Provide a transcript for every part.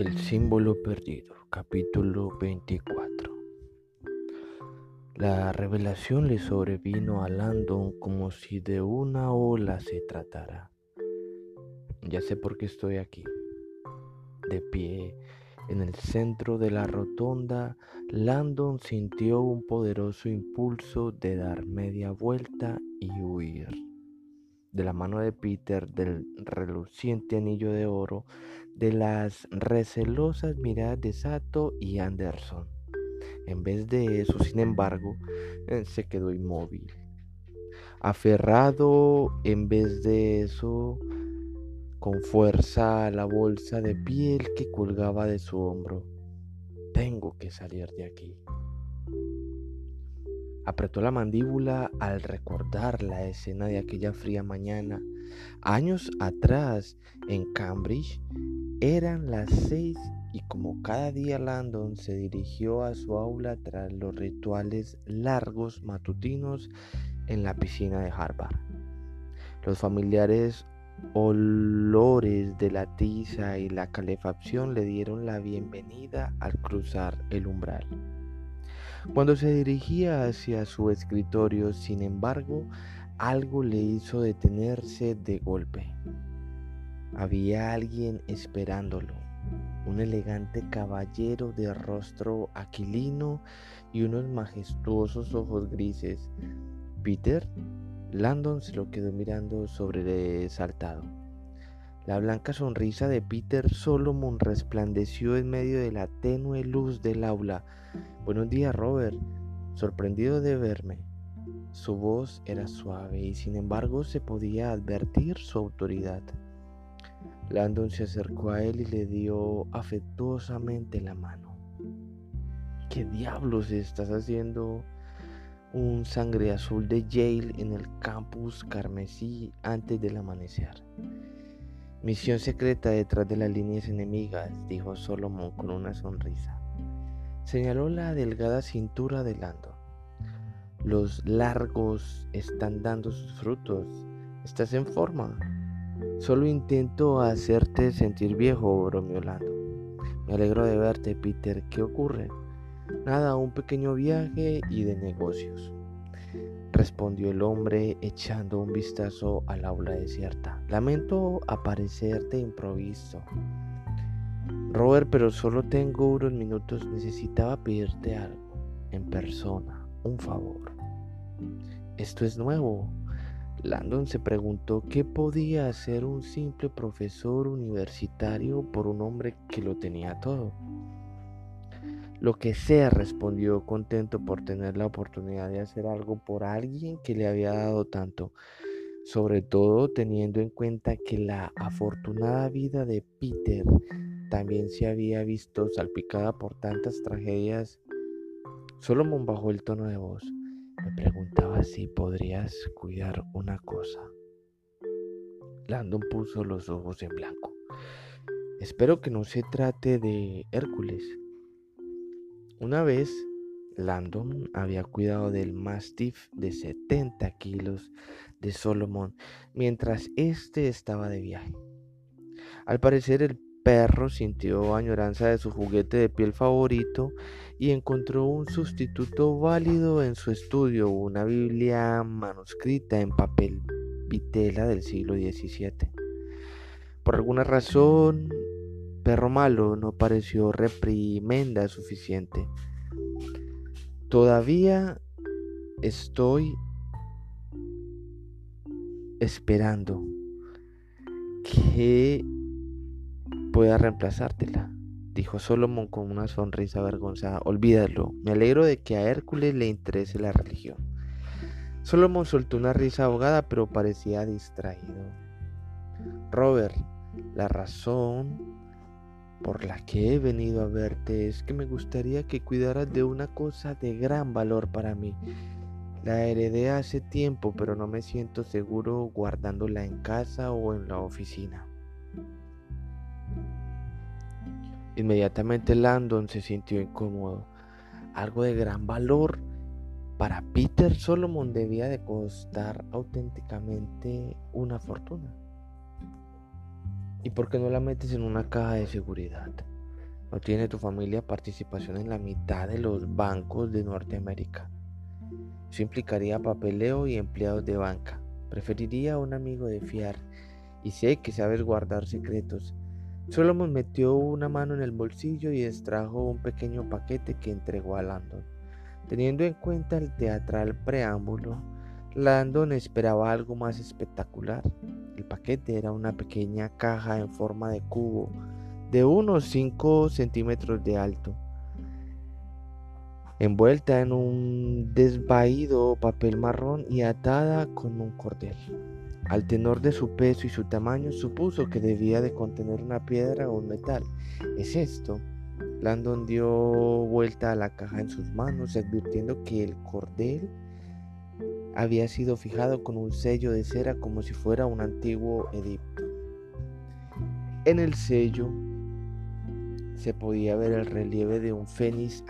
El símbolo perdido, capítulo 24. La revelación le sobrevino a Landon como si de una ola se tratara. Ya sé por qué estoy aquí. De pie, en el centro de la rotonda, Landon sintió un poderoso impulso de dar media vuelta y huir de la mano de Peter, del reluciente anillo de oro, de las recelosas miradas de Sato y Anderson. En vez de eso, sin embargo, eh, se quedó inmóvil. Aferrado, en vez de eso, con fuerza a la bolsa de piel que colgaba de su hombro. Tengo que salir de aquí. Apretó la mandíbula al recordar la escena de aquella fría mañana. Años atrás, en Cambridge, eran las seis y como cada día Landon se dirigió a su aula tras los rituales largos matutinos en la piscina de Harvard. Los familiares olores de la tiza y la calefacción le dieron la bienvenida al cruzar el umbral. Cuando se dirigía hacia su escritorio, sin embargo, algo le hizo detenerse de golpe. Había alguien esperándolo, un elegante caballero de rostro aquilino y unos majestuosos ojos grises. Peter, Landon se lo quedó mirando sobresaltado. La blanca sonrisa de Peter Solomon resplandeció en medio de la tenue luz del aula. Buenos días, Robert. Sorprendido de verme. Su voz era suave y sin embargo se podía advertir su autoridad. Landon se acercó a él y le dio afectuosamente la mano. ¿Qué diablos estás haciendo? Un sangre azul de Yale en el campus carmesí antes del amanecer. Misión secreta detrás de las líneas enemigas, dijo Solomon con una sonrisa. Señaló la delgada cintura de Lando. Los largos están dando sus frutos. Estás en forma. Solo intento hacerte sentir viejo, bromeó Lando. Me alegro de verte, Peter. ¿Qué ocurre? Nada, un pequeño viaje y de negocios respondió el hombre echando un vistazo al aula desierta. Lamento aparecer de improviso. Robert, pero solo tengo unos minutos. Necesitaba pedirte algo en persona, un favor. Esto es nuevo. Landon se preguntó qué podía hacer un simple profesor universitario por un hombre que lo tenía todo. Lo que sea, respondió contento por tener la oportunidad de hacer algo por alguien que le había dado tanto, sobre todo teniendo en cuenta que la afortunada vida de Peter también se había visto salpicada por tantas tragedias. Solomon bajó el tono de voz. Me preguntaba si podrías cuidar una cosa. Landon puso los ojos en blanco. Espero que no se trate de Hércules. Una vez, Landon había cuidado del mastiff de 70 kilos de Solomon mientras éste estaba de viaje. Al parecer el perro sintió añoranza de su juguete de piel favorito y encontró un sustituto válido en su estudio, una Biblia manuscrita en papel vitela del siglo XVII. Por alguna razón, perro malo no pareció reprimenda suficiente. Todavía estoy esperando que pueda reemplazártela, dijo Solomon con una sonrisa avergonzada. Olvídalo, me alegro de que a Hércules le interese la religión. Solomon soltó una risa ahogada, pero parecía distraído. Robert, la razón por la que he venido a verte es que me gustaría que cuidaras de una cosa de gran valor para mí. La heredé hace tiempo, pero no me siento seguro guardándola en casa o en la oficina. Inmediatamente Landon se sintió incómodo. Algo de gran valor para Peter Solomon debía de costar auténticamente una fortuna. ¿Y por qué no la metes en una caja de seguridad? No tiene tu familia participación en la mitad de los bancos de Norteamérica. Eso implicaría papeleo y empleados de banca. Preferiría un amigo de fiar y sé que sabes guardar secretos. Solomon metió una mano en el bolsillo y extrajo un pequeño paquete que entregó a Landon. Teniendo en cuenta el teatral preámbulo, Landon esperaba algo más espectacular. El paquete era una pequeña caja en forma de cubo de unos 5 centímetros de alto, envuelta en un desvaído papel marrón y atada con un cordel. Al tenor de su peso y su tamaño, supuso que debía de contener una piedra o un metal. ¿Es esto? Landon dio vuelta a la caja en sus manos, advirtiendo que el cordel había sido fijado con un sello de cera como si fuera un antiguo edicto. En el sello se podía ver el relieve de un fénix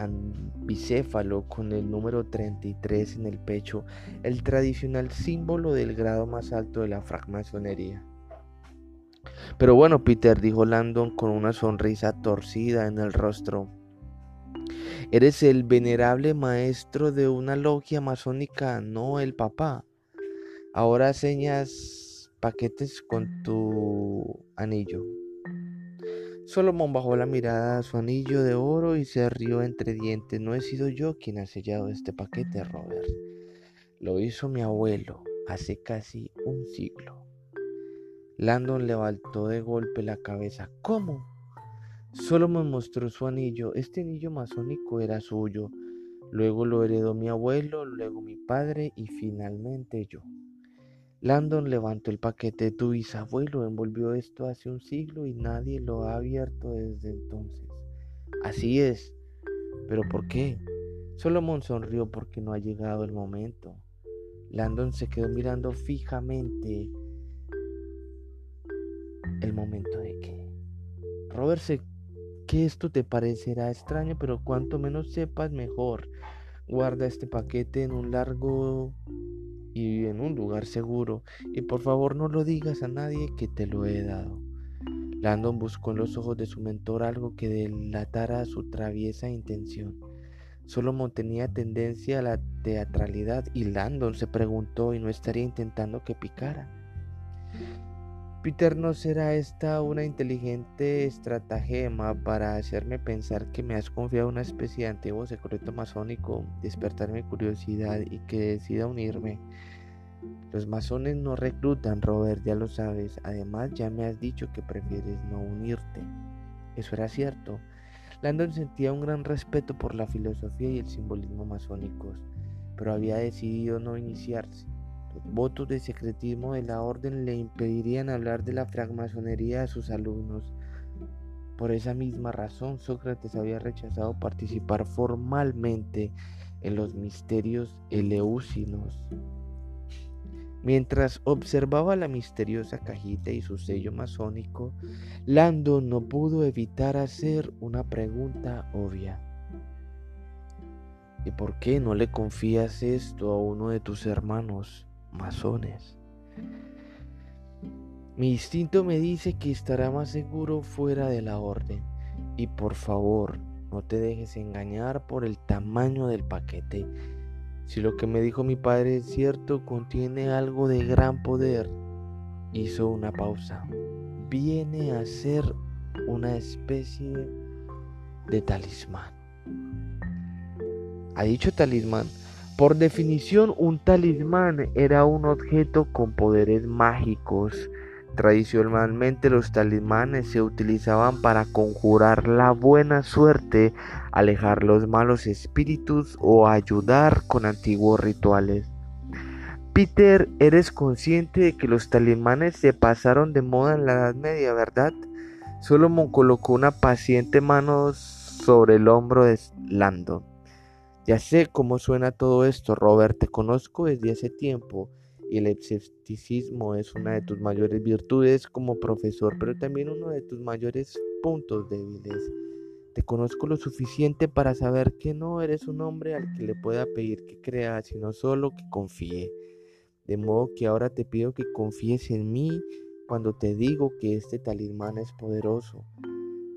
bicéfalo con el número 33 en el pecho, el tradicional símbolo del grado más alto de la francmasonería. Pero bueno, Peter, dijo Landon con una sonrisa torcida en el rostro. Eres el venerable maestro de una logia masónica, no el papá. Ahora señas paquetes con tu anillo. Solomon bajó la mirada a su anillo de oro y se rió entre dientes. No he sido yo quien ha sellado este paquete, Robert. Lo hizo mi abuelo hace casi un siglo. Landon levantó de golpe la cabeza. ¿Cómo? Solomon mostró su anillo. Este anillo masónico era suyo. Luego lo heredó mi abuelo, luego mi padre y finalmente yo. Landon levantó el paquete de tu bisabuelo, envolvió esto hace un siglo y nadie lo ha abierto desde entonces. Así es. ¿Pero por qué? Solomon sonrió porque no ha llegado el momento. Landon se quedó mirando fijamente el momento de que. Robert, sé que esto te parecerá extraño, pero cuanto menos sepas, mejor. Guarda este paquete en un largo y en un lugar seguro y por favor no lo digas a nadie que te lo he dado. Landon buscó en los ojos de su mentor algo que delatara su traviesa intención. Solomon tenía tendencia a la teatralidad y Landon se preguntó y no estaría intentando que picara. Peter, ¿no será esta una inteligente estratagema para hacerme pensar que me has confiado una especie de antiguo secreto masónico, despertarme curiosidad y que decida unirme? Los masones no reclutan, Robert, ya lo sabes. Además, ya me has dicho que prefieres no unirte. Eso era cierto. Landon sentía un gran respeto por la filosofía y el simbolismo masónicos, pero había decidido no iniciarse. Los votos de secretismo de la orden le impedirían hablar de la francmasonería a sus alumnos. Por esa misma razón, Sócrates había rechazado participar formalmente en los misterios eleúsinos. Mientras observaba la misteriosa cajita y su sello masónico, Lando no pudo evitar hacer una pregunta obvia. ¿Y por qué no le confías esto a uno de tus hermanos? Masones. Mi instinto me dice que estará más seguro fuera de la orden. Y por favor, no te dejes engañar por el tamaño del paquete. Si lo que me dijo mi padre es cierto, contiene algo de gran poder. Hizo una pausa. Viene a ser una especie de talismán. Ha dicho talismán por definición, un talismán era un objeto con poderes mágicos. Tradicionalmente los talismanes se utilizaban para conjurar la buena suerte, alejar los malos espíritus o ayudar con antiguos rituales. Peter, eres consciente de que los talismanes se pasaron de moda en la Edad Media, ¿verdad? Solomon colocó una paciente mano sobre el hombro de Landon. Ya sé cómo suena todo esto, Robert, te conozco desde hace tiempo y el escepticismo es una de tus mayores virtudes como profesor, pero también uno de tus mayores puntos débiles. Te conozco lo suficiente para saber que no eres un hombre al que le pueda pedir que crea, sino solo que confíe. De modo que ahora te pido que confíes en mí cuando te digo que este talismán es poderoso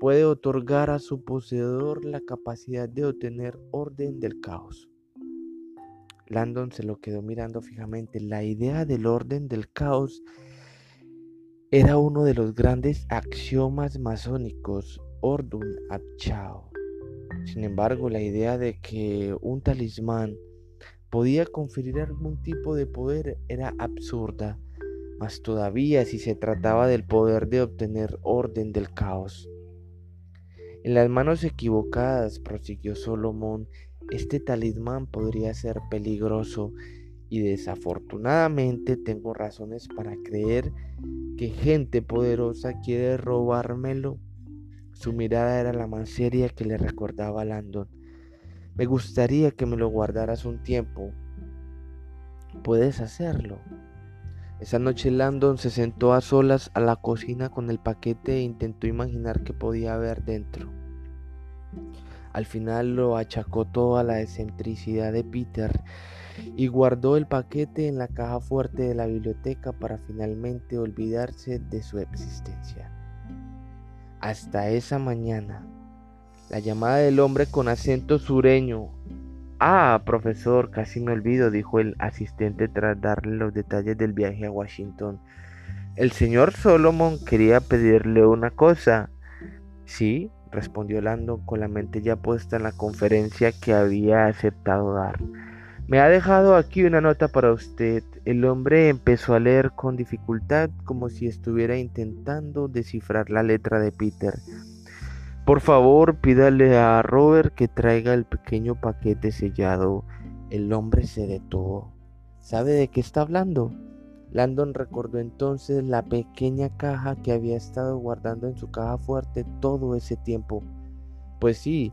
puede otorgar a su poseedor la capacidad de obtener orden del caos. Landon se lo quedó mirando fijamente. La idea del orden del caos era uno de los grandes axiomas masónicos, Ordun ad Chao. Sin embargo, la idea de que un talismán podía conferir algún tipo de poder era absurda, más todavía si se trataba del poder de obtener orden del caos. En las manos equivocadas, prosiguió Solomón, este talismán podría ser peligroso y desafortunadamente tengo razones para creer que gente poderosa quiere robármelo. Su mirada era la más seria que le recordaba a Landon. Me gustaría que me lo guardaras un tiempo. Puedes hacerlo. Esa noche Landon se sentó a solas a la cocina con el paquete e intentó imaginar qué podía haber dentro. Al final lo achacó toda la excentricidad de Peter y guardó el paquete en la caja fuerte de la biblioteca para finalmente olvidarse de su existencia. Hasta esa mañana, la llamada del hombre con acento sureño. Ah, profesor, casi me olvido, dijo el asistente tras darle los detalles del viaje a Washington. El señor Solomon quería pedirle una cosa. Sí, respondió Landon con la mente ya puesta en la conferencia que había aceptado dar. Me ha dejado aquí una nota para usted. El hombre empezó a leer con dificultad como si estuviera intentando descifrar la letra de Peter. Por favor, pídale a Robert que traiga el pequeño paquete sellado. El hombre se detuvo. ¿Sabe de qué está hablando? Landon recordó entonces la pequeña caja que había estado guardando en su caja fuerte todo ese tiempo. Pues sí,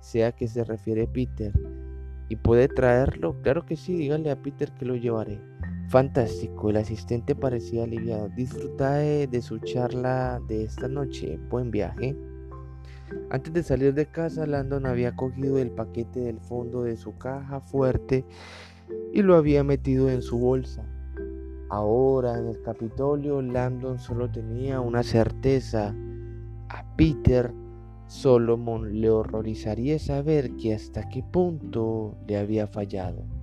sea que se refiere Peter. ¿Y puede traerlo? Claro que sí, dígale a Peter que lo llevaré. Fantástico, el asistente parecía aliviado. Disfruta de su charla de esta noche. Buen viaje. Antes de salir de casa, Landon había cogido el paquete del fondo de su caja fuerte y lo había metido en su bolsa. Ahora en el Capitolio Landon solo tenía una certeza. A Peter Solomon le horrorizaría saber que hasta qué punto le había fallado.